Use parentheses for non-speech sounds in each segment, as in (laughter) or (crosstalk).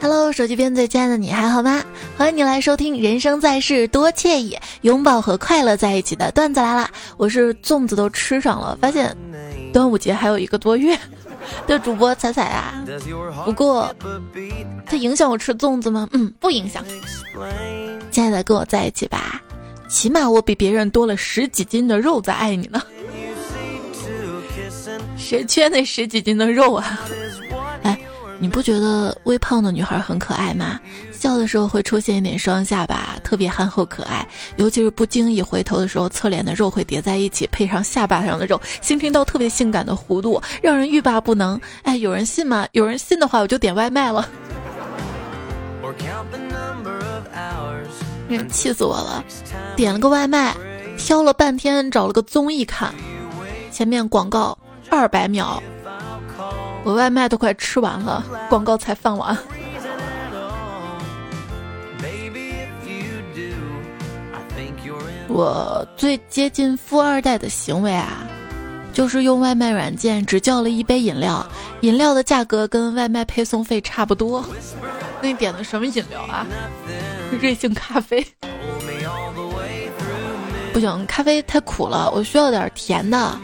Hello，手机边最亲爱的你还好吗？欢迎你来收听《人生在世多惬意》，拥抱和快乐在一起的段子来啦！我是粽子都吃上了，发现端午节还有一个多月 (laughs) 的主播彩彩啊。不过，它影响我吃粽子吗？嗯，不影响。亲爱的，跟我在一起吧，起码我比别人多了十几斤的肉在爱你呢。谁缺那十几斤的肉啊？你不觉得微胖的女孩很可爱吗？笑的时候会出现一点双下巴，特别憨厚可爱。尤其是不经意回头的时候，侧脸的肉会叠在一起，配上下巴上的肉，形成一道特别性感的弧度，让人欲罢不能。哎，有人信吗？有人信的话，我就点外卖了。气死我了！点了个外卖，挑了半天，找了个综艺看，前面广告二百秒。我外卖都快吃完了，广告才放完。我最接近富二代的行为啊，就是用外卖软件只叫了一杯饮料，饮料的价格跟外卖配送费差不多。那你点的什么饮料啊？瑞幸咖啡。不行，咖啡太苦了，我需要点甜的。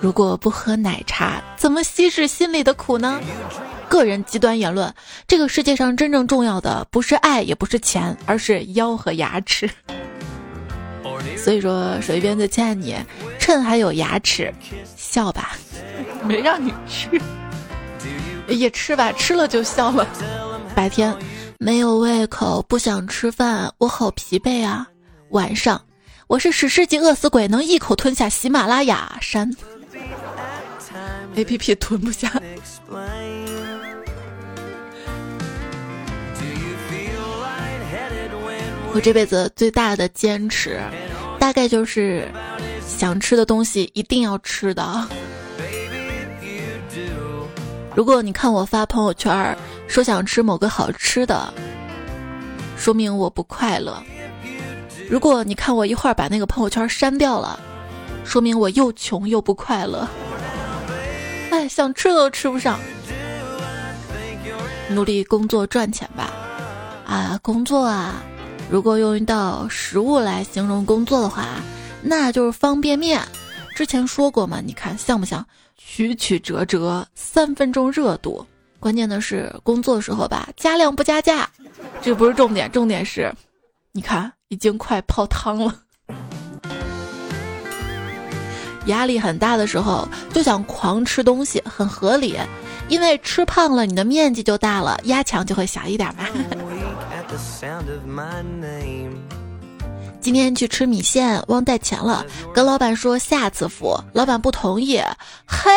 如果不喝奶茶，怎么稀释心里的苦呢？个人极端言论：这个世界上真正重要的不是爱，也不是钱，而是腰和牙齿。所以说，手一边的亲爱你，趁还有牙齿，笑吧，没让你吃，也吃吧，吃了就笑了。白天没有胃口，不想吃饭，我好疲惫啊。晚上，我是史诗级饿死鬼，能一口吞下喜马拉雅山。A P P 吞不下。我这辈子最大的坚持，大概就是想吃的东西一定要吃的。如果你看我发朋友圈说想吃某个好吃的，说明我不快乐；如果你看我一会儿把那个朋友圈删掉了，说明我又穷又不快乐。哎，想吃都吃不上，努力工作赚钱吧。啊，工作啊，如果用一道食物来形容工作的话，那就是方便面。之前说过嘛，你看像不像？曲曲折折，三分钟热度。关键的是工作的时候吧，加量不加价，这不是重点，重点是，你看已经快泡汤了。压力很大的时候，就想狂吃东西，很合理，因为吃胖了，你的面积就大了，压强就会小一点嘛。今天去吃米线，忘带钱了，跟老板说下次付，老板不同意。嘿，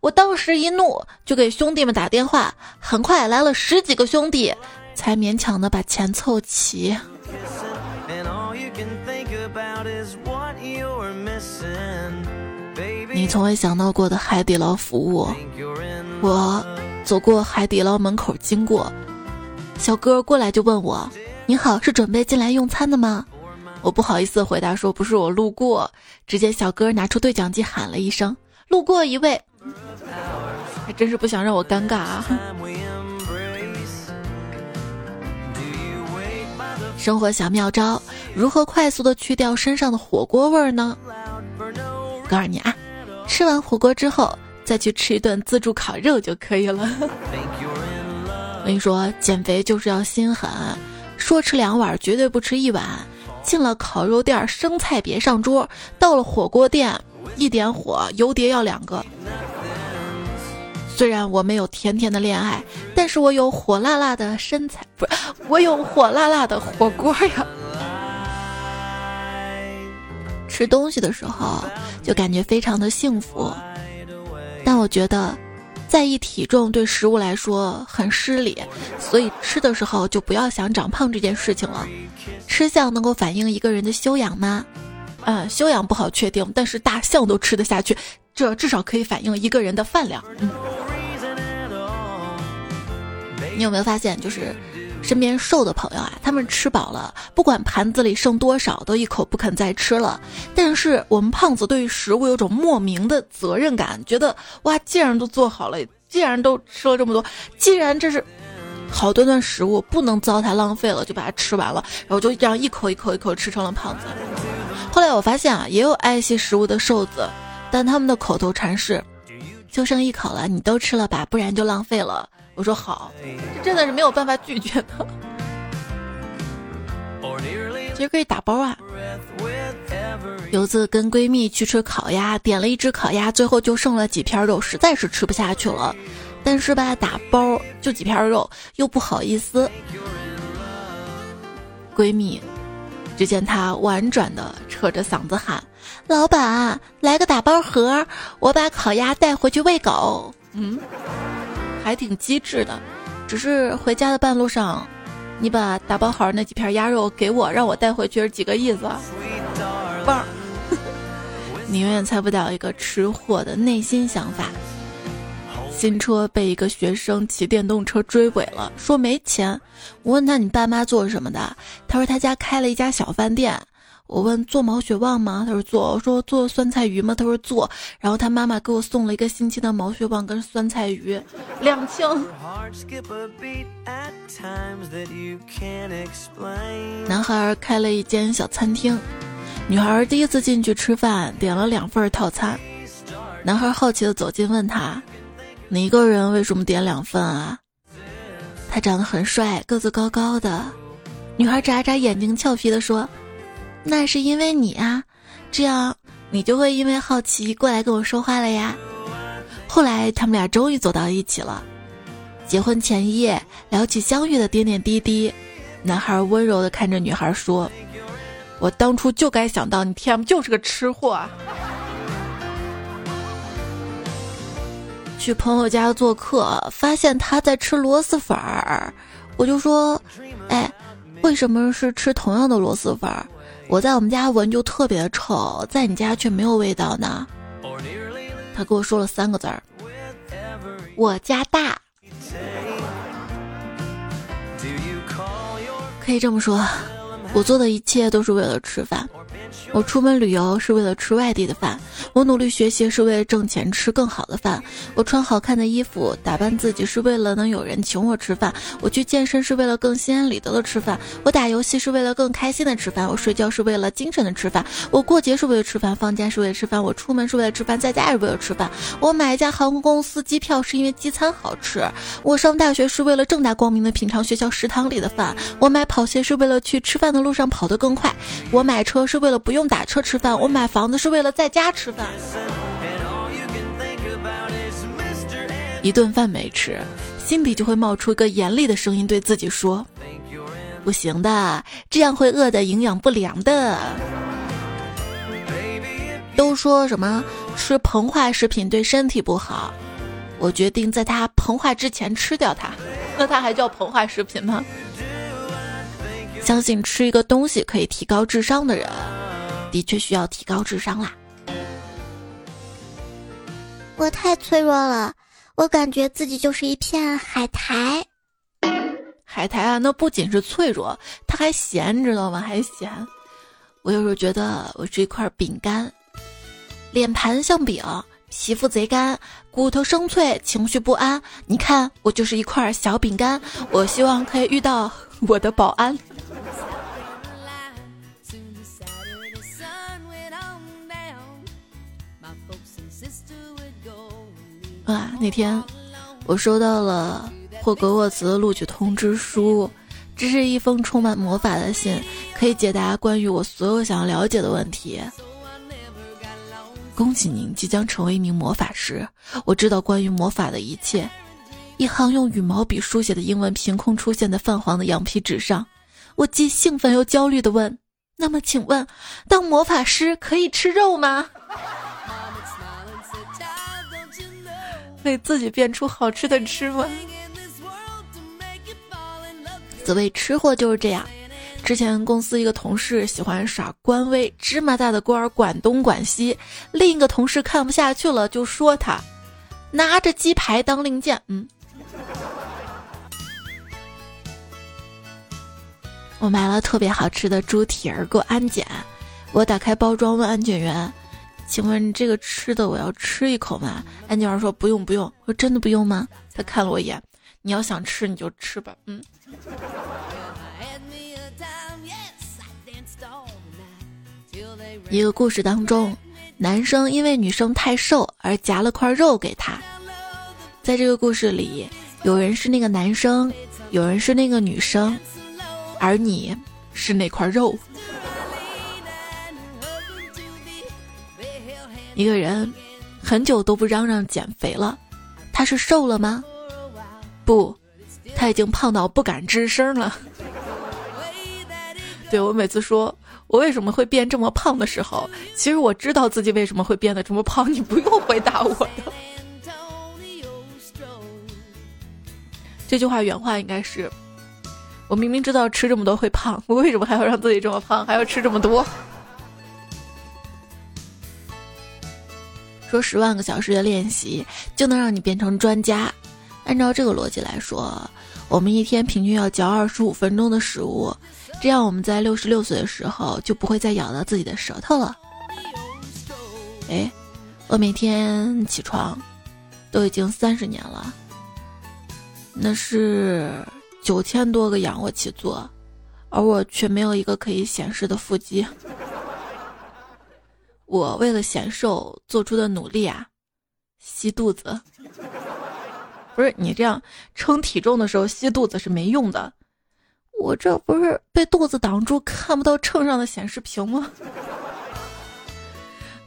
我当时一怒，就给兄弟们打电话，很快来了十几个兄弟，才勉强的把钱凑齐。你从未想到过的海底捞服务，我走过海底捞门口经过，小哥过来就问我：“你好，是准备进来用餐的吗？”我不好意思回答说：“不是，我路过。”只见小哥拿出对讲机喊了一声：“路过一位。”还真是不想让我尴尬啊！生活小妙招：如何快速的去掉身上的火锅味儿呢？告诉你啊。吃完火锅之后，再去吃一顿自助烤肉就可以了。我跟你说，减肥就是要心狠，说吃两碗绝对不吃一碗。进了烤肉店，生菜别上桌；到了火锅店，一点火，油碟要两个。虽然我没有甜甜的恋爱，但是我有火辣辣的身材，不是我有火辣辣的火锅呀。吃东西的时候就感觉非常的幸福，但我觉得在意体重对食物来说很失礼，所以吃的时候就不要想长胖这件事情了。吃相能够反映一个人的修养吗？嗯，修养不好确定，但是大象都吃得下去，这至少可以反映一个人的饭量。嗯，你有没有发现就是？身边瘦的朋友啊，他们吃饱了，不管盘子里剩多少，都一口不肯再吃了。但是我们胖子对于食物有种莫名的责任感，觉得哇，既然都做好了，既然都吃了这么多，既然这是好端端食物不能糟蹋浪费了，就把它吃完了，然后就这样一口一口一口吃成了胖子。后来我发现啊，也有爱惜食物的瘦子，但他们的口头禅是：“就剩一口了，你都吃了吧，不然就浪费了。”我说好，这真的是没有办法拒绝的。其实可以打包啊。有次跟闺蜜去吃烤鸭，点了一只烤鸭，最后就剩了几片肉，实在是吃不下去了。但是吧，打包就几片肉，又不好意思。闺蜜，只见她婉转的扯着嗓子喊：“老板，来个打包盒，我把烤鸭带回去喂狗。”嗯，还挺机智的。只是回家的半路上，你把打包好那几片鸭肉给我，让我带回去是几个意思？棒！你永远猜不到一个吃货的内心想法。新车被一个学生骑电动车追尾了，说没钱。我问他你爸妈做什么的？他说他家开了一家小饭店。我问做毛血旺吗？他说做。我说做酸菜鱼吗？他说做。然后他妈妈给我送了一个星期的毛血旺跟酸菜鱼，两清。男孩开了一间小餐厅，女孩第一次进去吃饭，点了两份套餐。男孩好奇的走近问他。你一个人为什么点两份啊？他长得很帅，个子高高的。女孩眨眨眼睛，俏皮的说：“那是因为你啊，这样你就会因为好奇过来跟我说话了呀。”后来他们俩终于走到一起了。结婚前一夜，聊起相遇的点点滴滴，男孩温柔的看着女孩说：“我当初就该想到你 T M 就是个吃货。”去朋友家做客，发现他在吃螺蛳粉儿，我就说：“哎，为什么是吃同样的螺蛳粉儿？我在我们家闻就特别的臭，在你家却没有味道呢？”他跟我说了三个字儿：“我家大。”可以这么说，我做的一切都是为了吃饭。我出门旅游是为了吃外地的饭，我努力学习是为了挣钱吃更好的饭，我穿好看的衣服打扮自己是为了能有人请我吃饭，我去健身是为了更心安理得的吃饭，我打游戏是为了更开心的吃饭，我睡觉是为了精神的吃饭，我过节是为了吃饭，放假是为了吃饭，我出门是为了吃饭，在家也是为了吃饭，我买一家航空公司机票是因为机餐好吃，我上大学是为了正大光明的品尝学校食堂里的饭，我买跑鞋是为了去吃饭的路上跑得更快，我买车是为了不用打车吃饭，我买房子是为了在家吃饭。一顿饭没吃，心底就会冒出一个严厉的声音，对自己说：“不行的，这样会饿的营养不良的。”都说什么吃膨化食品对身体不好，我决定在它膨化之前吃掉它。那它还叫膨化食品吗？相信吃一个东西可以提高智商的人。的确需要提高智商啦！我太脆弱了，我感觉自己就是一片海苔。海苔啊，那不仅是脆弱，它还咸，知道吗？还咸。我有时候觉得我是一块饼干，脸盘像饼，皮肤贼干，骨头生脆，情绪不安。你看，我就是一块小饼干。我希望可以遇到我的保安。啊，那天我收到了霍格沃茨的录取通知书，这是一封充满魔法的信，可以解答关于我所有想要了解的问题。恭喜您即将成为一名魔法师，我知道关于魔法的一切。一行用羽毛笔书写的英文凭空出现在泛黄的羊皮纸上，我既兴奋又焦虑的问：“那么，请问，当魔法师可以吃肉吗？” (laughs) 为自己变出好吃的吃吗？所谓吃货就是这样。之前公司一个同事喜欢耍官威，芝麻大的官管东管西。另一个同事看不下去了，就说他拿着鸡排当令箭。嗯，我买了特别好吃的猪蹄儿，给我安检。我打开包装问安检员。请问这个吃的我要吃一口吗？安检员说不用不用。我说真的不用吗？他看了我一眼，你要想吃你就吃吧，嗯。一个故事当中，男生因为女生太瘦而夹了块肉给她。在这个故事里，有人是那个男生，有人是那个女生，而你是那块肉。一个人很久都不嚷嚷减肥了，他是瘦了吗？不，他已经胖到不敢吱声了。对我每次说。我为什么会变这么胖的时候，其实我知道自己为什么会变得这么胖。你不用回答我的。这句话原话应该是：我明明知道吃这么多会胖，我为什么还要让自己这么胖，还要吃这么多？说十万个小时的练习就能让你变成专家，按照这个逻辑来说，我们一天平均要嚼二十五分钟的食物。这样我们在六十六岁的时候就不会再咬到自己的舌头了。哎，我每天起床都已经三十年了，那是九千多个仰卧起坐，而我却没有一个可以显示的腹肌。(laughs) 我为了显瘦做出的努力啊，吸肚子。不是你这样称体重的时候吸肚子是没用的。我这不是被肚子挡住，看不到秤上的显示屏吗？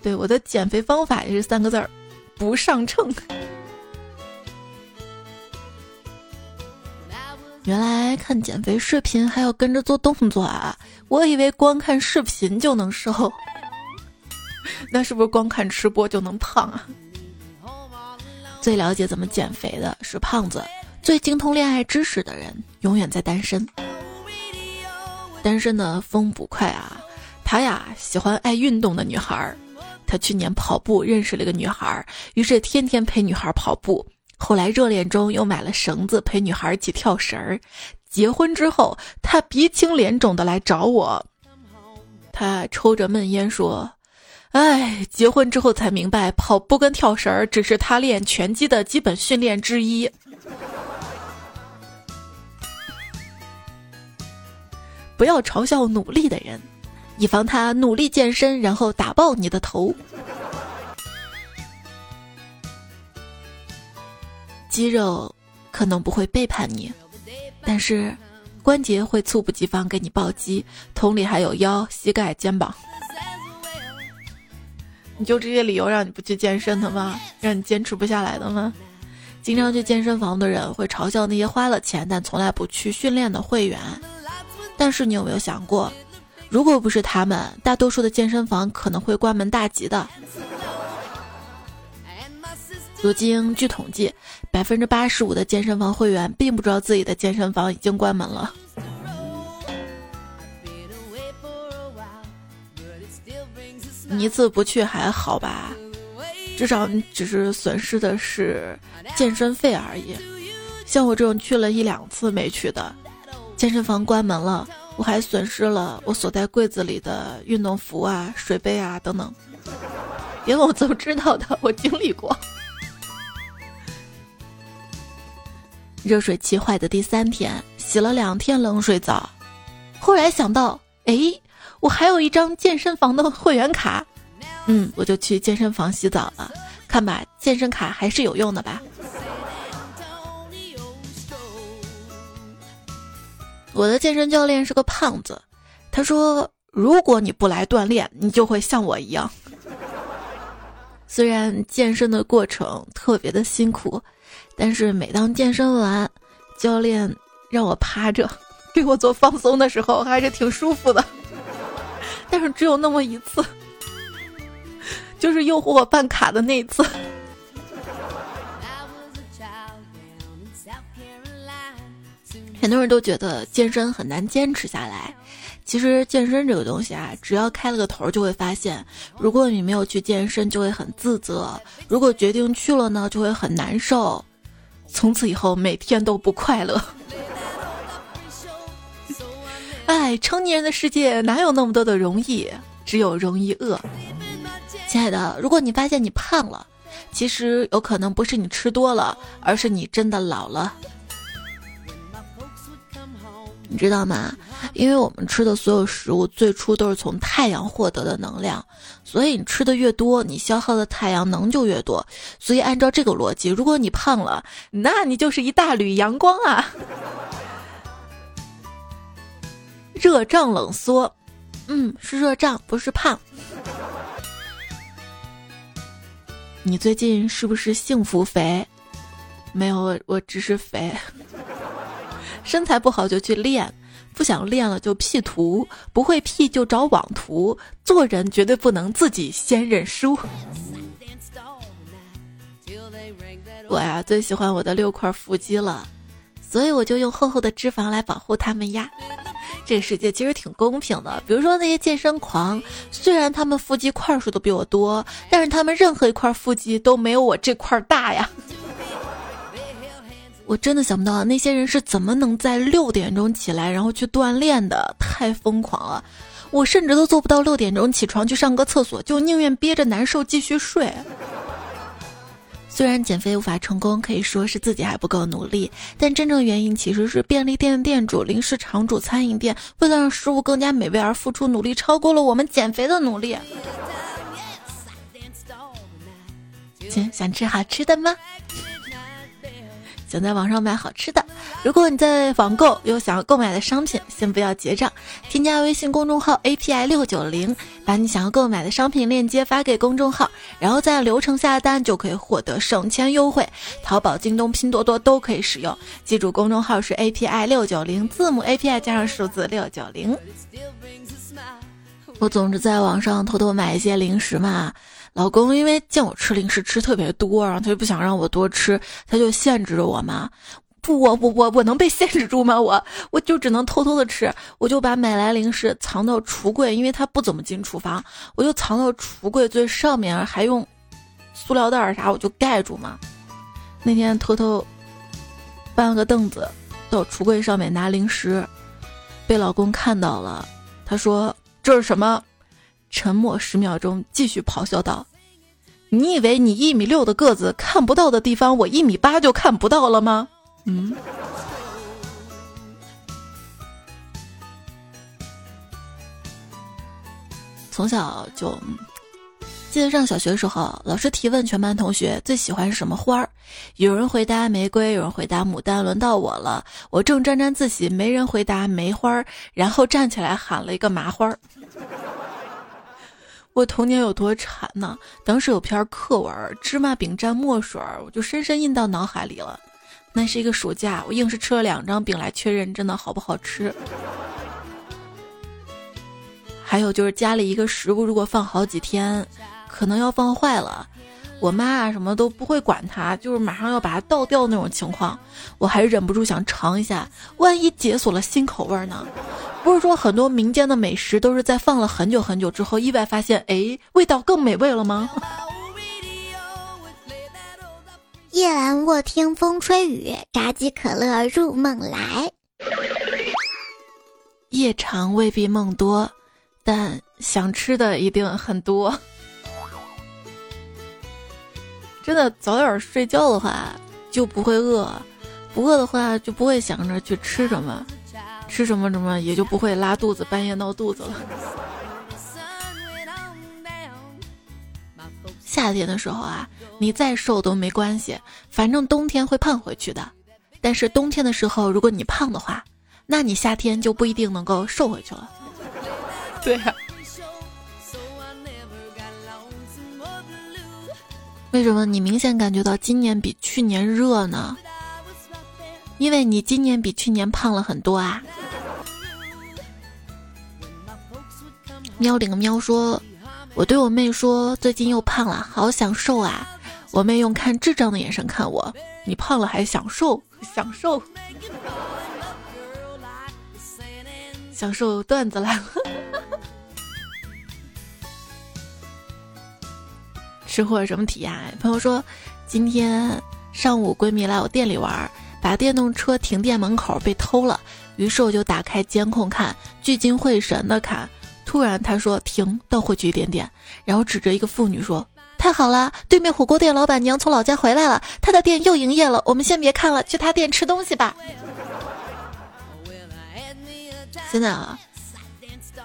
对，我的减肥方法也是三个字儿：不上秤。原来看减肥视频还要跟着做动作啊！我以为光看视频就能瘦，(laughs) 那是不是光看吃播就能胖啊？最了解怎么减肥的是胖子，最精通恋爱知识的人永远在单身。单身的风不快啊，他呀喜欢爱运动的女孩儿。他去年跑步认识了一个女孩儿，于是天天陪女孩跑步。后来热恋中又买了绳子陪女孩一起跳绳儿。结婚之后，他鼻青脸肿的来找我。他抽着闷烟说：“哎，结婚之后才明白，跑步跟跳绳儿只是他练拳击的基本训练之一。”不要嘲笑努力的人，以防他努力健身，然后打爆你的头。肌肉可能不会背叛你，但是关节会猝不及防给你暴击。同理，还有腰、膝盖、肩膀。你就这些理由让你不去健身的吗？让你坚持不下来的吗？经常去健身房的人会嘲笑那些花了钱但从来不去训练的会员。但是你有没有想过，如果不是他们，大多数的健身房可能会关门大吉的。如今据统计，百分之八十五的健身房会员并不知道自己的健身房已经关门了。你一次不去还好吧，至少你只是损失的是健身费而已。像我这种去了一两次没去的。健身房关门了，我还损失了我锁在柜子里的运动服啊、水杯啊等等。别问我怎么知道的，我经历过。热水器坏的第三天，洗了两天冷水澡，后来想到，哎，我还有一张健身房的会员卡，嗯，我就去健身房洗澡了。看吧，健身卡还是有用的吧。我的健身教练是个胖子，他说：“如果你不来锻炼，你就会像我一样。(laughs) ”虽然健身的过程特别的辛苦，但是每当健身完，教练让我趴着给我做放松的时候，还是挺舒服的。但是只有那么一次，就是诱惑我办卡的那一次。(laughs) 很多人都觉得健身很难坚持下来，其实健身这个东西啊，只要开了个头，就会发现，如果你没有去健身，就会很自责；如果决定去了呢，就会很难受，从此以后每天都不快乐。(laughs) 哎，成年人的世界哪有那么多的容易，只有容易饿。亲爱的，如果你发现你胖了，其实有可能不是你吃多了，而是你真的老了。你知道吗？因为我们吃的所有食物最初都是从太阳获得的能量，所以你吃的越多，你消耗的太阳能就越多。所以按照这个逻辑，如果你胖了，那你就是一大缕阳光啊！热胀冷缩，嗯，是热胀，不是胖。你最近是不是幸福肥？没有，我我只是肥。身材不好就去练，不想练了就 P 图，不会 P 就找网图。做人绝对不能自己先认输。我呀最喜欢我的六块腹肌了，所以我就用厚厚的脂肪来保护它们呀。这个世界其实挺公平的，比如说那些健身狂，虽然他们腹肌块数都比我多，但是他们任何一块腹肌都没有我这块大呀。我真的想不到那些人是怎么能在六点钟起来然后去锻炼的，太疯狂了！我甚至都做不到六点钟起床去上个厕所，就宁愿憋着难受继续睡。虽然减肥无法成功，可以说是自己还不够努力，但真正原因其实是便利店的店主、零食厂主、餐饮店为了让食物更加美味而付出努力，超过了我们减肥的努力。亲，想吃好吃的吗？想在网上买好吃的，如果你在网购有想要购买的商品，先不要结账，添加微信公众号 API 六九零，把你想要购买的商品链接发给公众号，然后在流程下单就可以获得省钱优惠。淘宝、京东、拼多多都可以使用，记住公众号是 API 六九零，字母 API 加上数字六九零。我总是在网上偷偷买一些零食嘛。老公因为见我吃零食吃特别多，然后他就不想让我多吃，他就限制着我嘛。不，我我我我能被限制住吗？我我就只能偷偷的吃，我就把买来零食藏到橱柜，因为他不怎么进厨房，我就藏到橱柜最上面，还用塑料袋啥我就盖住嘛。那天偷偷搬了个凳子到橱柜上面拿零食，被老公看到了，他说这是什么？沉默十秒钟，继续咆哮道：“你以为你一米六的个子看不到的地方，我一米八就看不到了吗？”嗯。从小就记得上小学的时候，老师提问全班同学最喜欢什么花儿，有人回答玫瑰，有人回答牡丹，轮到我了，我正沾沾自喜，没人回答梅花，然后站起来喊了一个麻花儿。我童年有多馋呢？当时有篇课文《芝麻饼蘸墨水》，我就深深印到脑海里了。那是一个暑假，我硬是吃了两张饼来确认真的好不好吃。还有就是家里一个食物如果放好几天，可能要放坏了。我妈啊，什么都不会管它，就是马上要把它倒掉那种情况，我还是忍不住想尝一下，万一解锁了新口味呢？不是说很多民间的美食都是在放了很久很久之后，意外发现，哎，味道更美味了吗？(laughs) 夜阑卧听风吹雨，炸鸡可乐入梦来。夜长未必梦多，但想吃的一定很多。真的早点睡觉的话就不会饿，不饿的话就不会想着去吃什么，吃什么什么也就不会拉肚子，半夜闹肚子了。夏天的时候啊，你再瘦都没关系，反正冬天会胖回去的。但是冬天的时候，如果你胖的话，那你夏天就不一定能够瘦回去了。对呀。为什么你明显感觉到今年比去年热呢？因为你今年比去年胖了很多啊！喵顶个喵说：“我对我妹说，最近又胖了，好享受啊！”我妹用看智障的眼神看我：“你胖了还享受？享受？享受段子来了。”吃货什么体验？朋友说，今天上午闺蜜来我店里玩，把电动车停店门口被偷了，于是我就打开监控看，聚精会神的看。突然她说停，倒回去一点点，然后指着一个妇女说：“太好了，对面火锅店老板娘从老家回来了，她的店又营业了。我们先别看了，去她店吃东西吧。”现在啊，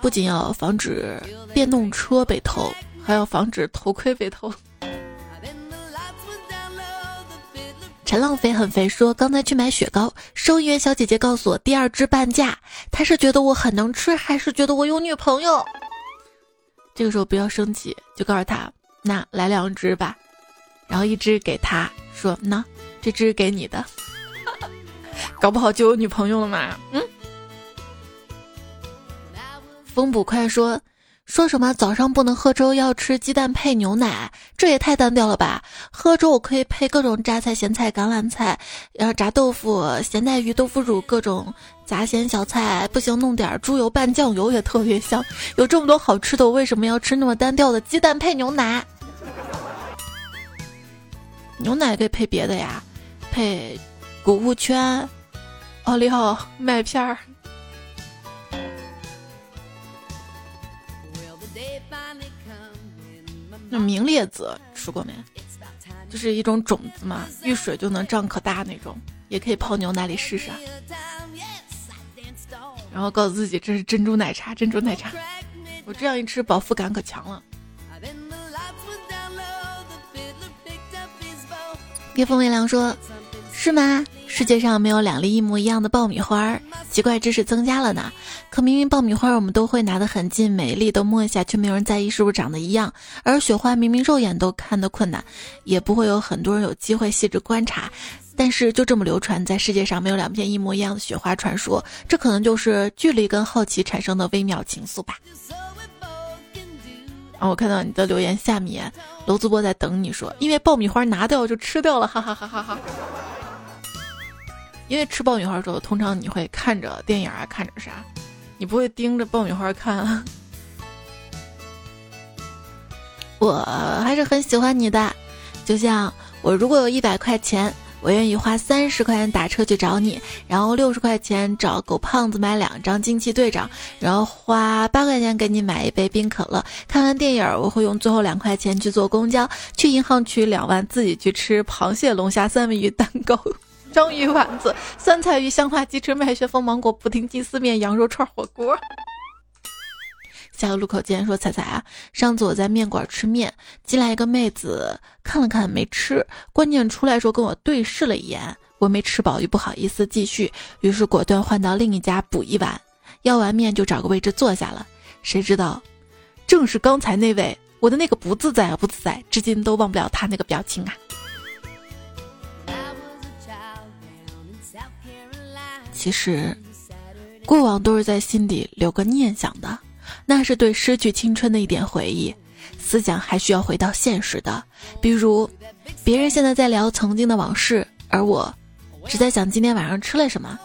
不仅要防止电动车被偷，还要防止头盔被偷。(laughs) 陈浪飞很肥说：“刚才去买雪糕，收银员小姐姐告诉我第二只半价。她是觉得我很能吃，还是觉得我有女朋友？”这个时候不要生气，就告诉他：“那来两只吧。(laughs) ”然后一只给他说：“那这只给你的。(laughs) ”搞不好就有女朋友了嘛？嗯。风捕快说。说什么早上不能喝粥，要吃鸡蛋配牛奶，这也太单调了吧！喝粥我可以配各种榨菜、咸菜、橄榄菜，然后炸豆腐、咸带鱼、豆腐乳，各种杂咸小菜。不行，弄点猪油拌酱油也特别香。有这么多好吃的，我为什么要吃那么单调的鸡蛋配牛奶？牛奶可以配别的呀，配谷物圈、奥利奥、麦片儿。那明列子吃过没？就是一种种子嘛，遇水就能长可大那种，也可以泡牛奶里试试啊。然后告诉自己这是珍珠奶茶，珍珠奶茶。我这样一吃，饱腹感可强了。夜风微凉说：“是吗？”世界上没有两粒一模一样的爆米花，奇怪知识增加了呢。可明明爆米花我们都会拿得很近，每一粒都摸一下，却没有人在意是不是长得一样。而雪花明明肉眼都看得困难，也不会有很多人有机会细致观察，但是就这么流传在世界上没有两片一模一样的雪花传说，这可能就是距离跟好奇产生的微妙情愫吧。啊，我看到你的留言下面，楼主播在等你说，因为爆米花拿掉就吃掉了，哈哈哈哈哈。因为吃爆米花的时候，通常你会看着电影啊，看着啥，你不会盯着爆米花看。(laughs) 我还是很喜欢你的，就像我如果有一百块钱，我愿意花三十块钱打车去找你，然后六十块钱找狗胖子买两张惊奇队长，然后花八块钱给你买一杯冰可乐。看完电影，我会用最后两块钱去坐公交，去银行取两万，自己去吃螃蟹、龙虾、三文鱼蛋糕。章鱼丸子、酸菜鱼、香花鸡翅、麦旋风芒果布丁、鸡丝面、羊肉串火锅。下个路口见，说彩彩啊，上次我在面馆吃面，进来一个妹子，看了看没吃，关键出来时候跟我对视了一眼，我没吃饱，又不好意思继续，于是果断换到另一家补一碗，要完面就找个位置坐下了，谁知道，正是刚才那位，我的那个不自在啊不自在，至今都忘不了他那个表情啊。其实，过往都是在心底留个念想的，那是对失去青春的一点回忆。思想还需要回到现实的，比如，别人现在在聊曾经的往事，而我，只在想今天晚上吃了什么。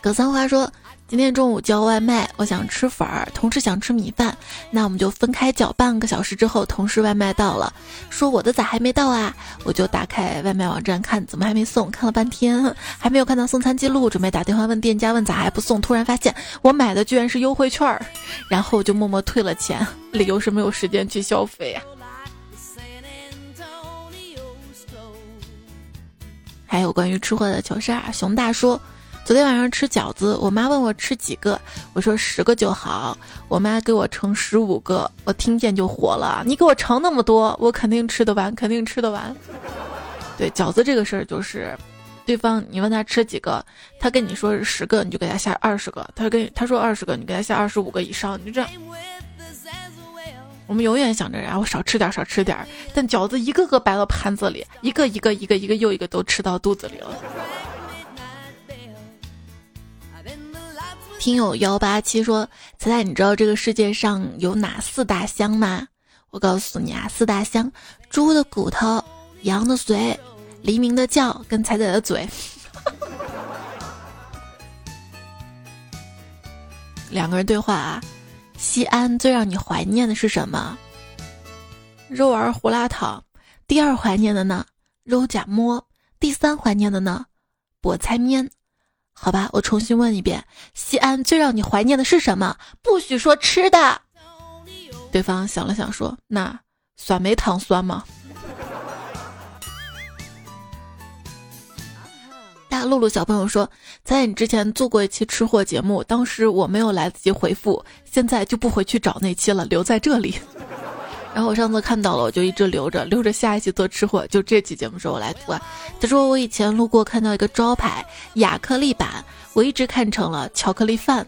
葛三花说。今天中午叫外卖，我想吃粉儿，同事想吃米饭，那我们就分开叫。半个小时之后，同事外卖到了，说我的咋还没到啊？我就打开外卖网站看，怎么还没送？看了半天还没有看到送餐记录，准备打电话问店家问咋还不送？突然发现我买的居然是优惠券儿，然后就默默退了钱，(laughs) 理由是没有时间去消费啊。(laughs) 还有关于吃货的糗事儿，熊大说。昨天晚上吃饺子，我妈问我吃几个，我说十个就好。我妈给我盛十五个，我听见就火了。你给我盛那么多，我肯定吃得完，肯定吃得完。对饺子这个事儿，就是对方你问他吃几个，他跟你说是十个，你就给他下二十个。他跟他说二十个，你给他下二十五个以上，你就这样。我们永远想着然后少吃点，少吃点，但饺子一个个摆到盘子里，一个一个一个一个又一个都吃到肚子里了。听友幺八七说：“彩彩，你知道这个世界上有哪四大香吗？我告诉你啊，四大香：猪的骨头、羊的髓、黎明的叫跟彩彩的嘴。(laughs) 两个人对话啊。西安最让你怀念的是什么？肉丸胡辣汤。第二怀念的呢？肉夹馍。第三怀念的呢？菠菜面。”好吧，我重新问一遍：西安最让你怀念的是什么？不许说吃的。对方想了想说：“那酸梅汤酸吗？”大露露小朋友说，在你之前做过一期吃货节目，当时我没有来得及回复，现在就不回去找那期了，留在这里。然后我上次看到了，我就一直留着，留着下一期做吃货。就这期节目时候我来读啊。他说我以前路过看到一个招牌亚克力板，我一直看成了巧克力饭，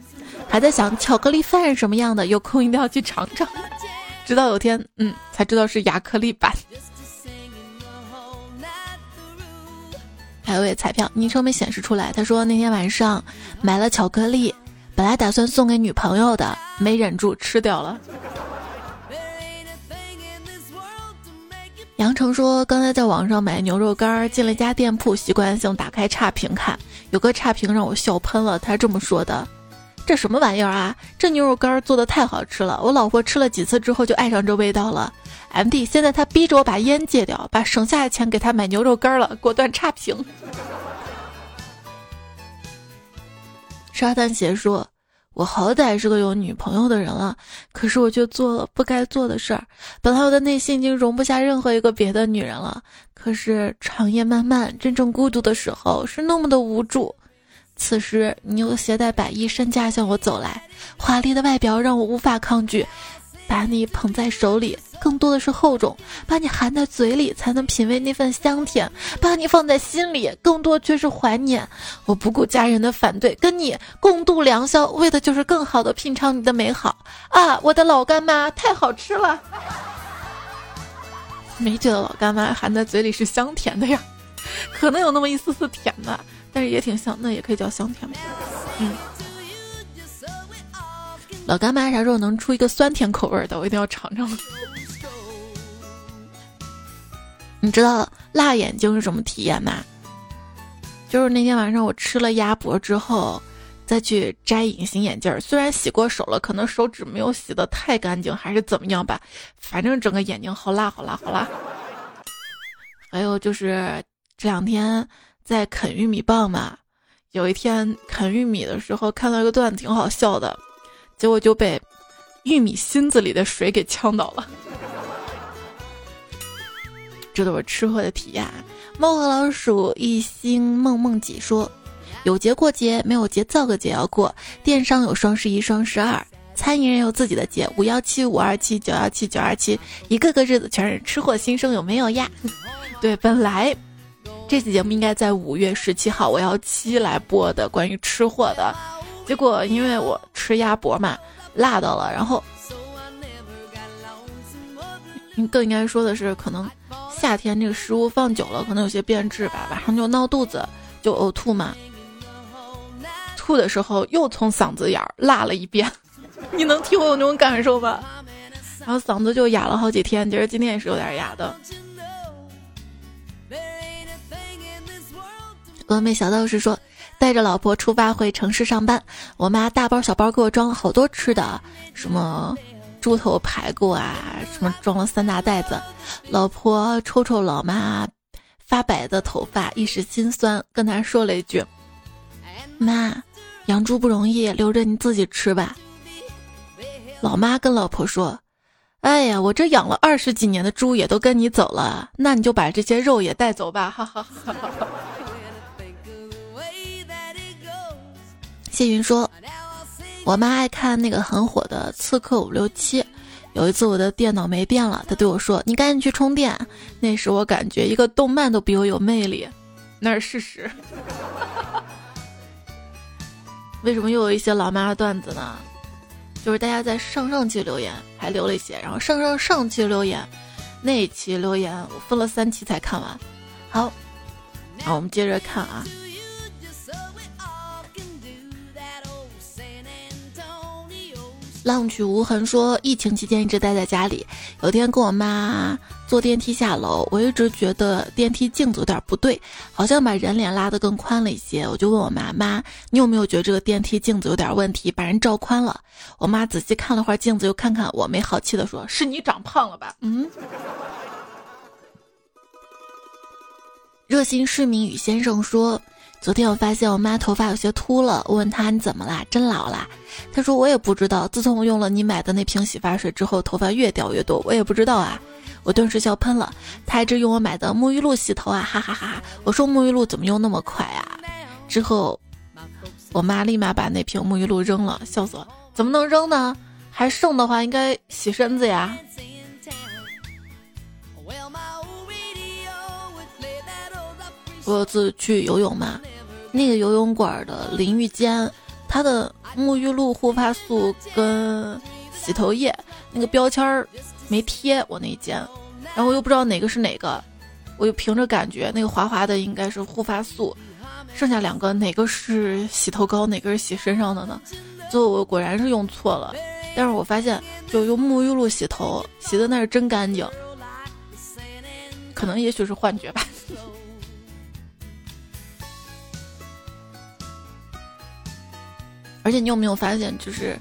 还在想巧克力饭是什么样的，有空一定要去尝尝。(laughs) 直到有天，嗯，才知道是亚克力板。还有位彩票，昵称没显示出来。他说那天晚上买了巧克力，本来打算送给女朋友的，没忍住吃掉了。杨成说：“刚才在网上买牛肉干，进了一家店铺，习惯性打开差评看，有个差评让我笑喷了。他这么说的：这什么玩意儿啊？这牛肉干做的太好吃了，我老婆吃了几次之后就爱上这味道了。M D，现在他逼着我把烟戒掉，把省下的钱给他买牛肉干了，果断差评。(laughs) ”沙滩鞋说。我好歹是个有女朋友的人了，可是我却做了不该做的事儿。本来我的内心已经容不下任何一个别的女人了，可是长夜漫漫，真正孤独的时候是那么的无助。此时你又携带百亿身价向我走来，华丽的外表让我无法抗拒。把你捧在手里，更多的是厚重；把你含在嘴里，才能品味那份香甜；把你放在心里，更多却是怀念。我不顾家人的反对，跟你共度良宵，为的就是更好的品尝你的美好啊！我的老干妈太好吃了，没觉得老干妈含在嘴里是香甜的呀？可能有那么一丝丝甜吧，但是也挺香，那也可以叫香甜吧？嗯。老干妈啥时候能出一个酸甜口味的？我一定要尝尝。(laughs) 你知道辣眼睛是什么体验吗？就是那天晚上我吃了鸭脖之后，再去摘隐形眼镜，虽然洗过手了，可能手指没有洗的太干净，还是怎么样吧，反正整个眼睛好辣好辣好辣。还有就是这两天在啃玉米棒嘛，有一天啃玉米的时候看到一个段子，挺好笑的。结果就被玉米芯子里的水给呛到了，(laughs) 这都是吃货的体验。猫和老鼠一心梦梦几说，有节过节，没有节造个节要过。电商有双十一、双十二，餐饮人有自己的节，五幺七、五二七、九幺七、九二七，一个个日子全是吃货新生，有没有呀？(laughs) 对，本来这期节目应该在五月十七号五幺七来播的，关于吃货的。结果因为我吃鸭脖嘛，辣到了，然后，更应该说的是，可能夏天这个食物放久了，可能有些变质吧，晚上就闹肚子，就呕吐嘛。吐的时候又从嗓子眼儿辣了一遍，(laughs) 你能体会我那种感受吧？然后嗓子就哑了好几天，其实今天也是有点哑的。峨眉小道士说。带着老婆出发回城市上班，我妈大包小包给我装了好多吃的，什么猪头排骨啊，什么装了三大袋子。老婆抽抽老妈发白的头发，一时心酸，跟她说了一句：“妈，养猪不容易，留着你自己吃吧。”老妈跟老婆说：“哎呀，我这养了二十几年的猪也都跟你走了，那你就把这些肉也带走吧。”哈哈哈哈哈。谢云说：“我妈爱看那个很火的《刺客伍六七》，有一次我的电脑没电了，她对我说：‘你赶紧去充电。’那时我感觉一个动漫都比我有魅力，那是事实。(laughs) 为什么又有一些老妈的段子呢？就是大家在上上期留言还留了一些，然后上上上期留言那一期留言我分了三期才看完。好，好，我们接着看啊。”浪去无痕说，疫情期间一直待在家里。有天跟我妈坐电梯下楼，我一直觉得电梯镜子有点不对，好像把人脸拉得更宽了一些。我就问我妈妈：“你有没有觉得这个电梯镜子有点问题，把人照宽了？”我妈仔细看了会儿镜子，又看看我，没好气的说：“是你长胖了吧？”嗯。热心市民雨先生说。昨天我发现我妈头发有些秃了，问她你怎么啦？真老啦？她说我也不知道。自从我用了你买的那瓶洗发水之后，头发越掉越多，我也不知道啊。我顿时笑喷了。她一直用我买的沐浴露洗头啊，哈哈哈哈！我说沐浴露怎么用那么快啊？之后，我妈立马把那瓶沐浴露扔了，笑死了。怎么能扔呢？还剩的话应该洗身子呀。各自去游泳嘛，那个游泳馆的淋浴间，它的沐浴露、护发素跟洗头液那个标签儿没贴我那一间，然后又不知道哪个是哪个，我就凭着感觉，那个滑滑的应该是护发素，剩下两个哪个是洗头膏，哪个是洗身上的呢？最后我果然是用错了，但是我发现就用沐浴露洗头，洗的那是真干净，可能也许是幻觉吧。而且你有没有发现，就是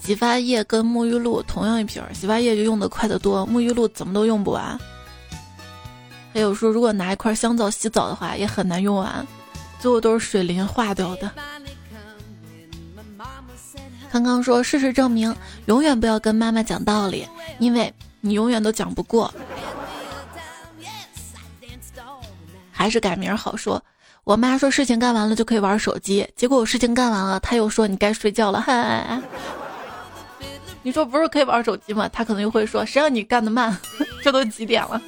洗发液跟沐浴露同样一瓶，洗发液就用的快得多，沐浴露怎么都用不完。还有说，如果拿一块香皂洗澡的话，也很难用完，最后都是水淋化掉的。康康说，事实证明，永远不要跟妈妈讲道理，因为你永远都讲不过。还是改名好说。我妈说事情干完了就可以玩手机，结果我事情干完了，她又说你该睡觉了。嗨，(laughs) 你说不是可以玩手机吗？她可能又会说谁让你干的慢？(laughs) 这都几点了？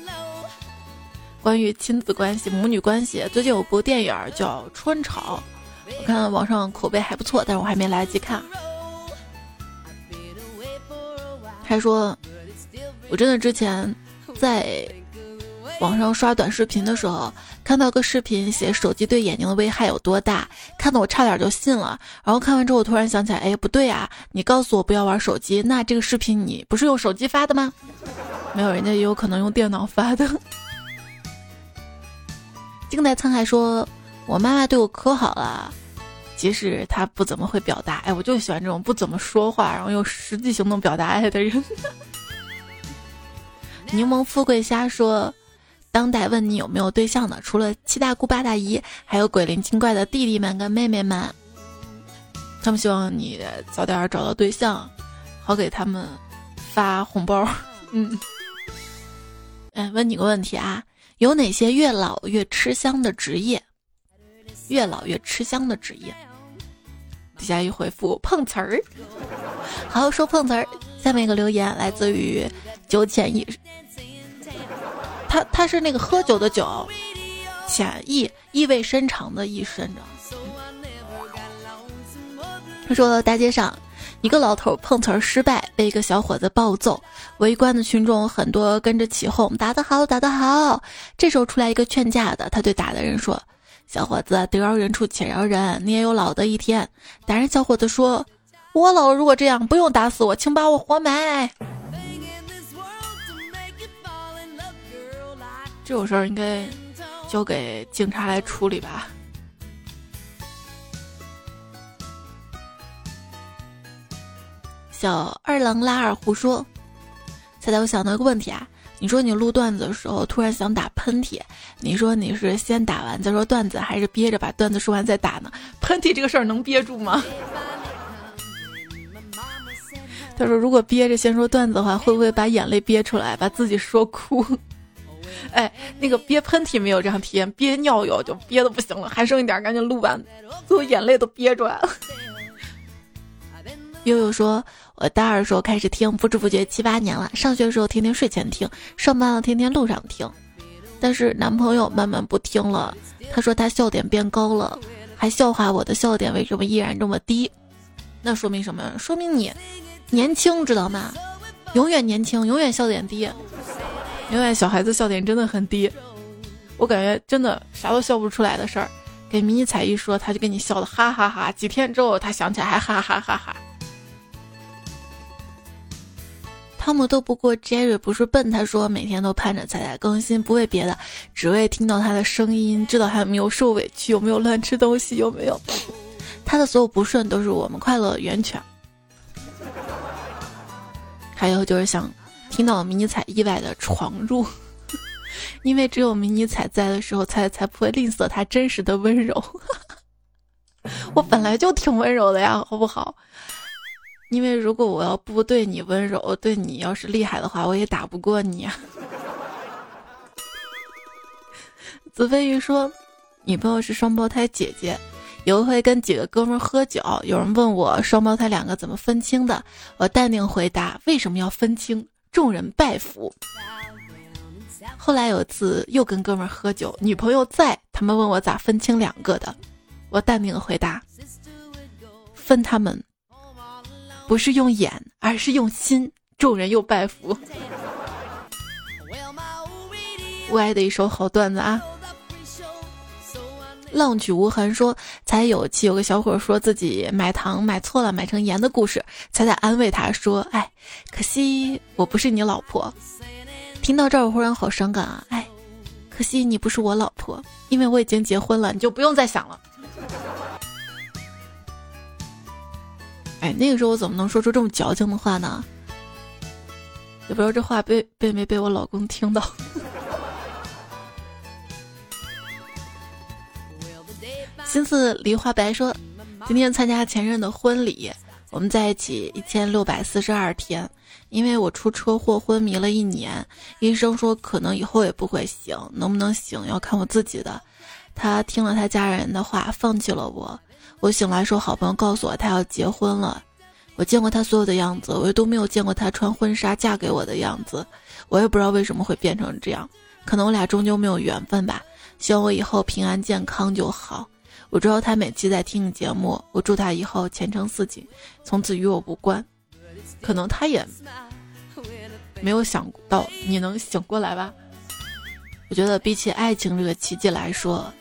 关于亲子关系、母女关系，最近有部电影叫《春潮》，我看网上口碑还不错，但是我还没来得及看。还说，我真的之前在。网上刷短视频的时候，看到个视频写手机对眼睛的危害有多大，看得我差点就信了。然后看完之后，我突然想起来，哎，不对啊！你告诉我不要玩手机，那这个视频你不是用手机发的吗？没有，人家也有可能用电脑发的。(laughs) 静待沧海说，我妈妈对我可好了，即使她不怎么会表达，哎，我就喜欢这种不怎么说话，然后用实际行动表达爱的人。(laughs) 柠檬富贵虾说。当代问你有没有对象的，除了七大姑八大姨，还有鬼灵精怪的弟弟们跟妹妹们。他们希望你早点找到对象，好给他们发红包。(laughs) 嗯，哎，问你个问题啊，有哪些越老越吃香的职业？越老越吃香的职业。底下一回复碰瓷儿。(laughs) 好说碰瓷儿。下面一个留言来自于九浅一。他他是那个喝酒的酒，浅意意味深长的意深着。他说大街上一个老头碰瓷儿失败，被一个小伙子暴揍，围观的群众很多跟着起哄，打得好，打得好。这时候出来一个劝架的，他对打的人说：“小伙子，得饶人处且饶人，你也有老的一天。”打人小伙子说：“我老如果这样，不用打死我，请把我活埋。”这种事儿应该交给警察来处理吧。小二郎拉二胡说：“猜猜我想到一个问题啊，你说你录段子的时候突然想打喷嚏，你说你是先打完再说段子，还是憋着把段子说完再打呢？喷嚏这个事儿能憋住吗？” (laughs) 他说：“如果憋着先说段子的话，会不会把眼泪憋出来，把自己说哭？”哎，那个憋喷嚏没有这样体验，憋尿有就憋的不行了，还剩一点，赶紧录完，最后眼泪都憋出来了。悠悠说：“我大二的时候开始听，不知不觉七八年了。上学的时候天天睡前听，上班了天天路上听。但是男朋友慢慢不听了，他说他笑点变高了，还笑话我的笑点为什么依然这么低。那说明什么？说明你年轻，知道吗？永远年轻，永远笑点低。”因为小孩子笑点真的很低，我感觉真的啥都笑不出来的事儿，给迷你彩一说，他就给你笑的哈哈哈。几天之后他想起来还哈哈哈哈。汤姆斗不过 Jerry 不是笨，他说每天都盼着彩彩更新，不为别的，只为听到他的声音，知道他有没有受委屈，有没有乱吃东西，有没有他的所有不顺都是我们快乐的源泉。还有就是想。听到迷你彩意外的闯入，(laughs) 因为只有迷你彩在的时候，才才不会吝啬他真实的温柔。(laughs) 我本来就挺温柔的呀，好不好？因为如果我要不对你温柔，对你要是厉害的话，我也打不过你。(laughs) 子飞鱼说，女朋友是双胞胎姐姐，有一回跟几个哥们喝酒，有人问我双胞胎两个怎么分清的，我淡定回答：为什么要分清？众人拜服。后来有一次又跟哥们喝酒，女朋友在，他们问我咋分清两个的，我淡定回答：分他们不是用眼，而是用心。众人又拜服。(laughs) 歪的一首好段子啊。浪曲无痕说：“才有期有个小伙说自己买糖买错了，买成盐的故事。才在安慰他说：‘哎，可惜我不是你老婆。’听到这儿，我忽然好伤感啊！哎，可惜你不是我老婆，因为我已经结婚了，你就不用再想了。哎，那个时候我怎么能说出这么矫情的话呢？也不知道这话被被没被我老公听到。”心思梨花白说：“今天参加前任的婚礼，我们在一起一千六百四十二天。因为我出车祸昏迷了一年，医生说可能以后也不会醒，能不能醒要看我自己的。他听了他家人的话，放弃了我。我醒来时，好朋友告诉我他要结婚了。我见过他所有的样子，唯独没有见过他穿婚纱嫁给我的样子。我也不知道为什么会变成这样，可能我俩终究没有缘分吧。希望我以后平安健康就好。”我知道他每期在听你节目，我祝他以后前程似锦，从此与我无关。可能他也没有想到你能醒过来吧。我觉得比起爱情这个奇迹来说，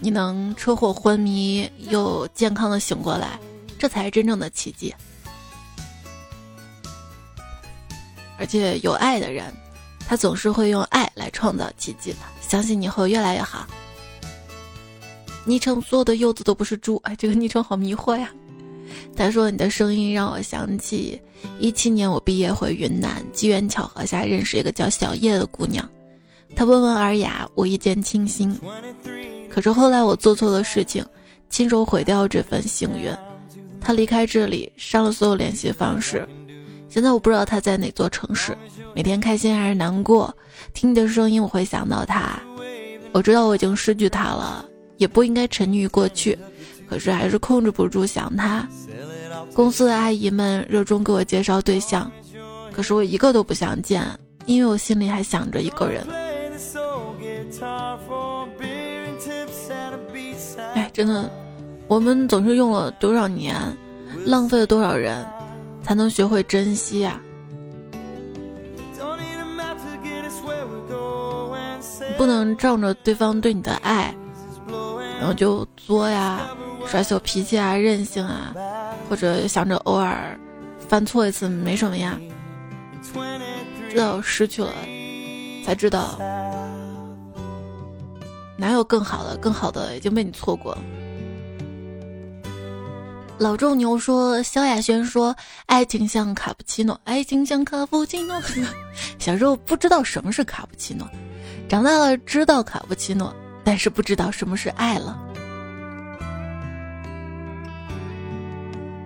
你能车祸昏迷又健康的醒过来，这才是真正的奇迹。而且有爱的人，他总是会用爱来创造奇迹的。相信你会越来越好。昵称所有的柚子都不是猪，哎，这个昵称好迷惑呀。他说：“你的声音让我想起一七年我毕业回云南，机缘巧合下认识一个叫小叶的姑娘。她温文尔雅，我一见倾心。可是后来我做错了事情，亲手毁掉这份幸运。她离开这里，删了所有联系方式。现在我不知道她在哪座城市，每天开心还是难过，听你的声音我会想到她。我知道我已经失去她了。”也不应该沉溺于过去，可是还是控制不住想他。公司的阿姨们热衷给我介绍对象，可是我一个都不想见，因为我心里还想着一个人。哎，真的，我们总是用了多少年，浪费了多少人，才能学会珍惜呀？不能仗着对方对你的爱。然后就作呀，耍小脾气啊，任性啊，或者想着偶尔犯错一次没什么呀。直到失去了，才知道哪有更好的，更好的已经被你错过了。老仲牛说，萧亚轩说，爱情像卡布奇诺，爱情像卡布奇诺。(laughs) 小时候不知道什么是卡布奇诺，长大了知道卡布奇诺。但是不知道什么是爱了，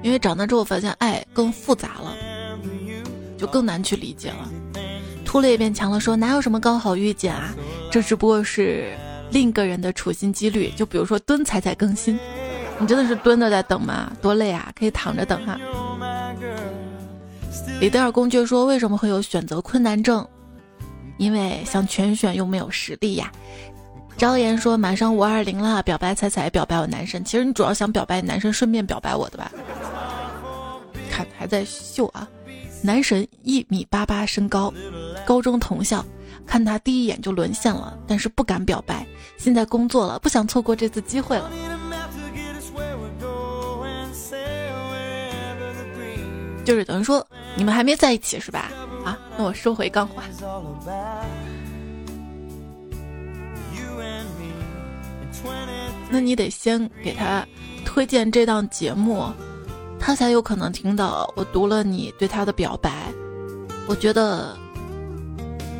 因为长大之后发现爱更复杂了，就更难去理解了。秃了也变强了，说哪有什么刚好遇见啊？这只不过是另一个人的处心积虑。就比如说蹲踩踩更新，你真的是蹲着在等吗？多累啊！可以躺着等哈。李德尔公爵说，为什么会有选择困难症？因为想全选又没有实力呀。张言说：“马上五二零了，表白彩彩，表白我男神。其实你主要想表白男神，顺便表白我的吧？看还在秀啊！男神一米八八身高，高中同校，看他第一眼就沦陷了，但是不敢表白。现在工作了，不想错过这次机会了。就是等于说你们还没在一起是吧？啊，那我收回钢话。”那你得先给他推荐这档节目，他才有可能听到我读了你对他的表白。我觉得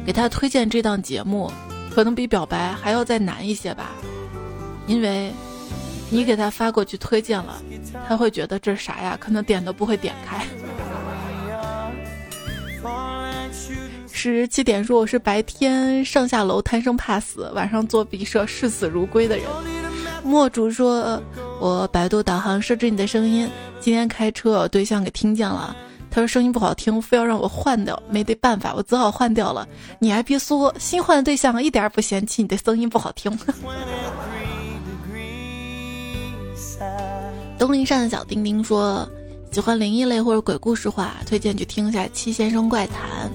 给他推荐这档节目，可能比表白还要再难一些吧，因为你给他发过去推荐了，他会觉得这是啥呀？可能点都不会点开。十七点说我是白天上下楼贪生怕死，晚上做毕设视死如归的人。墨竹说：“我百度导航设置你的声音，今天开车对象给听见了，他说声音不好听，非要让我换掉，没得办法，我只好换掉了。你还别说，新换的对象一点不嫌弃你的声音不好听。(laughs) 东林山的小丁丁说，喜欢灵异类或者鬼故事话，推荐去听一下《七先生怪谈》。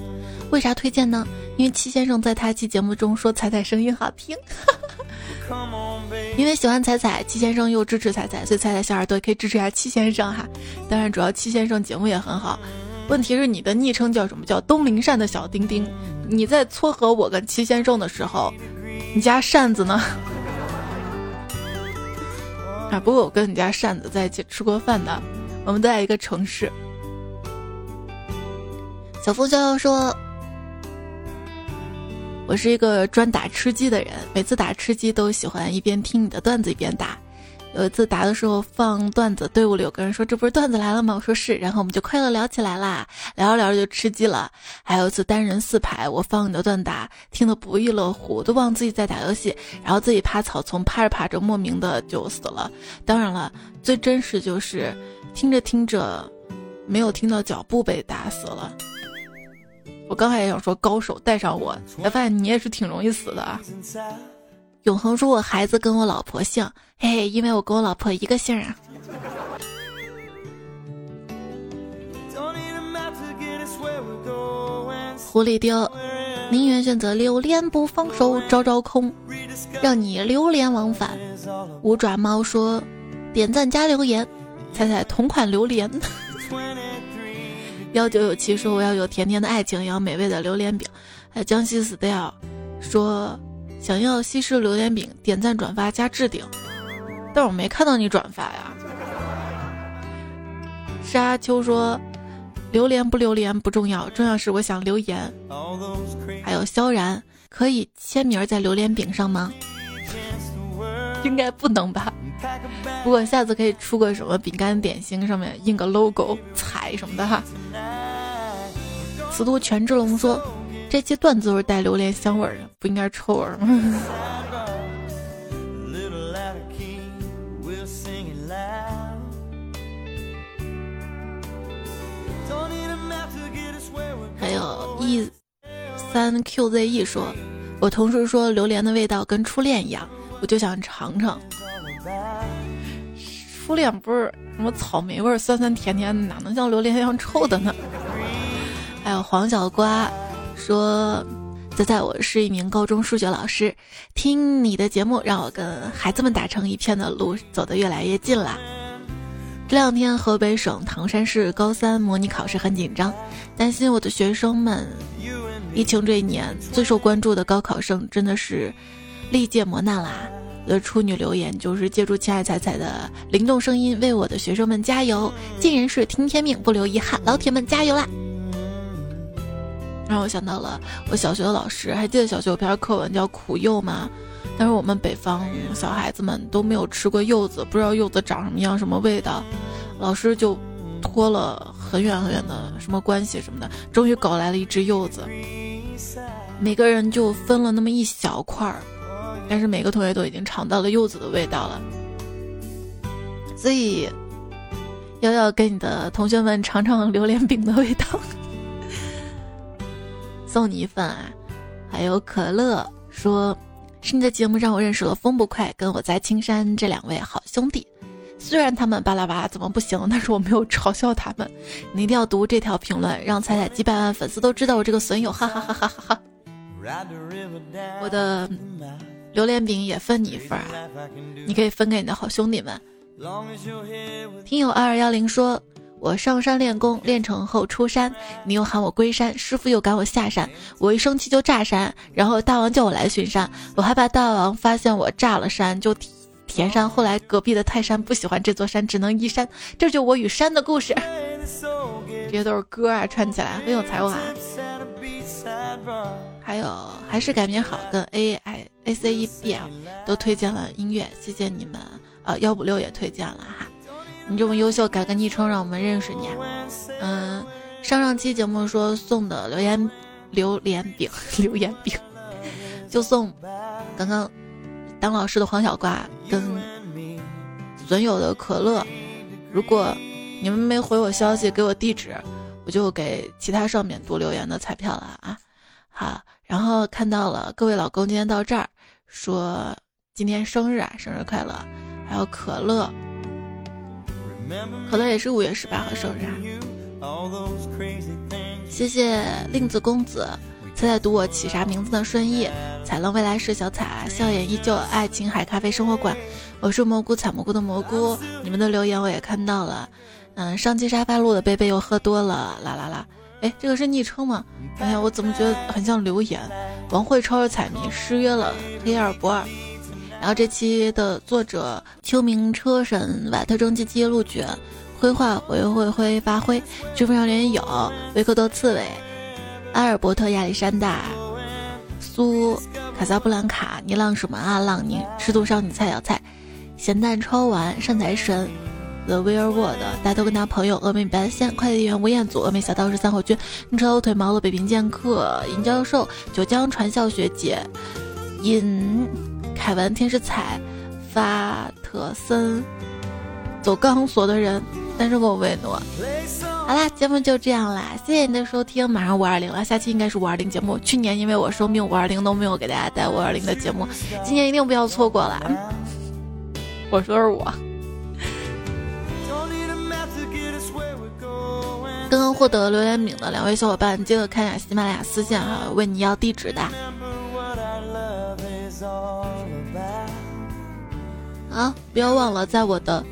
为啥推荐呢？因为七先生在他期节目中说彩彩声音好听。因为喜欢彩彩，七先生又支持彩彩，所以彩彩小耳朵也可以支持一下七先生哈。当然，主要七先生节目也很好。问题是你的昵称叫什么？叫东林善的小丁丁。你在撮合我跟七先生的时候，你家扇子呢？(laughs) 啊，不过我跟你家扇子在一起吃过饭的，我们都在一个城市。小风笑笑说：“我是一个专打吃鸡的人，每次打吃鸡都喜欢一边听你的段子一边打。有一次打的时候放段子，队伍里有个人说：‘这不是段子来了吗？’我说是，然后我们就快乐聊起来啦，聊着聊着就吃鸡了。还有一次单人四排，我放你的段打，听得不亦乐乎，都忘自己在打游戏，然后自己趴草丛，趴着趴着莫名的就死了。当然了，最真实就是听着听着，没有听到脚步被打死了。”我刚才也想说高手带上我，才发现你也是挺容易死的啊。永恒说：“我孩子跟我老婆姓，嘿嘿，因为我跟我老婆一个姓啊。”狐狸丢，宁愿选择榴莲不放手，招招空，让你流连忘返。五爪猫说：“点赞加留言，猜猜同款榴莲。(laughs) ”幺九九七说我要有甜甜的爱情，也要美味的榴莲饼。还有江西 style 说想要西式榴莲饼，点赞转发加置顶。但我没看到你转发呀。沙丘说榴莲不榴莲不重要，重要是我想留言。还有萧然可以签名在榴莲饼上吗？应该不能吧。不过下次可以出个什么饼干点心，上面印个 logo 彩什么的哈。此度权志龙说：“这期段子都是带榴莲香味儿的，不应该臭味儿吗？” (laughs) 还有 e 三 qze 说：“我同事说榴莲的味道跟初恋一样，我就想尝尝。”初恋不是什么草莓味儿，酸酸甜甜，哪能像榴莲一样臭的呢？(laughs) 还有黄小瓜说：“仔仔，我是一名高中数学老师，听你的节目让我跟孩子们打成一片的路走得越来越近了。”这两天河北省唐山市高三模拟考试很紧张，担心我的学生们。疫情这一年最受关注的高考生真的是历届磨难啦。的处女留言就是借助亲爱彩彩的灵动声音为我的学生们加油，尽人事听天命，不留遗憾，老铁们加油啦！让我想到了我小学的老师，还记得小学有篇课文叫苦柚吗？但是我们北方小孩子们都没有吃过柚子，不知道柚子长什么样，什么味道，老师就托了很远很远的什么关系什么的，终于搞来了一只柚子，每个人就分了那么一小块儿。但是每个同学都已经尝到了柚子的味道了，所以瑶瑶给你的同学们尝尝榴莲饼的味道，送你一份啊！还有可乐说，是你的节目让我认识了风不快跟我在青山这两位好兄弟，虽然他们巴拉巴拉怎么不行，但是我没有嘲笑他们。你一定要读这条评论，让彩彩几百万粉丝都知道我这个损友，哈哈哈哈哈哈！我的。榴莲饼也分你一份啊，你可以分给你的好兄弟们。听友二二幺零说，我上山练功，练成后出山，你又喊我归山，师傅又赶我下山，我一生气就炸山，然后大王叫我来巡山，我害怕大王发现我炸了山就填山，后来隔壁的泰山不喜欢这座山，只能移山，这就我与山的故事。这些都是歌啊，串起来很有才华。还有还是改名好，跟 A I A C E B L 都推荐了音乐，谢谢你们啊！幺五六也推荐了哈，你这么优秀，改个昵称让我们认识你。嗯，上上期节目说送的留言榴莲饼，(laughs) 榴莲饼就送刚刚当老师的黄小瓜跟损友的可乐。如果你们没回我消息，给我地址，我就给其他上面多留言的彩票了啊！好，然后看到了各位老公今天到这儿，说今天生日啊，生日快乐！还有可乐，可乐也是五月十八号生日啊！谢谢令子公子。猜猜读我起啥名字的？顺义，彩乐未来是小彩，笑颜依旧，爱琴海咖啡生活馆，我是蘑菇采蘑菇的蘑菇。你们的留言我也看到了，嗯，上期沙发路的贝贝又喝多了，啦啦啦。哎，这个是昵称吗？哎呀，我怎么觉得很像留言？王慧超是彩迷失约了，黑二不二。然后这期的作者秋名车神瓦特蒸汽机陆卷，灰化灰灰灰发灰，知风少年有维克多刺猬。阿尔伯特、亚历山大、苏、卡萨布兰卡，你浪什么啊？浪你赤兔少女菜小菜，咸蛋超玩，善财神，The w e a r w o r d 大家都跟他朋友，峨眉白线，快递员吴彦祖，峨眉小道士三火君，你扯腿毛了，北平剑客，尹教授，九江传校学姐，尹凯文，天使彩，法特森，走钢索的人，单身狗维诺。好啦，节目就这样啦，谢谢你的收听，马上五二零了，下期应该是五二零节目。去年因为我生病，五二零都没有给大家带五二零的节目，今年一定不要错过了。我说是我。刚刚获得榴莲饼的两位小伙伴，记得看一下喜马拉雅私信哈，问你要地址的。好，不要忘了在我的。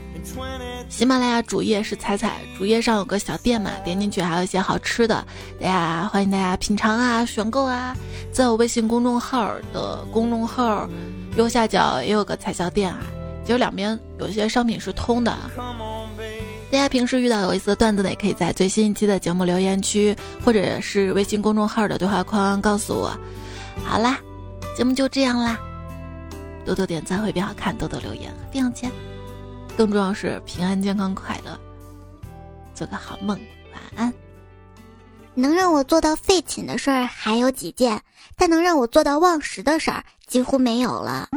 喜马拉雅主页是彩彩，主页上有个小店嘛，点进去还有一些好吃的，大家欢迎大家品尝啊，选购啊。在我微信公众号的公众号右下角也有个彩销店啊，就两边有些商品是通的。大家平时遇到有意思的段子呢，也可以在最新一期的节目留言区或者是微信公众号的对话框告诉我。好啦，节目就这样啦，多多点赞会变好看，多多留言非常见。更重要是平安健康快乐，做个好梦，晚安。能让我做到废寝的事儿还有几件，但能让我做到忘食的事儿几乎没有了。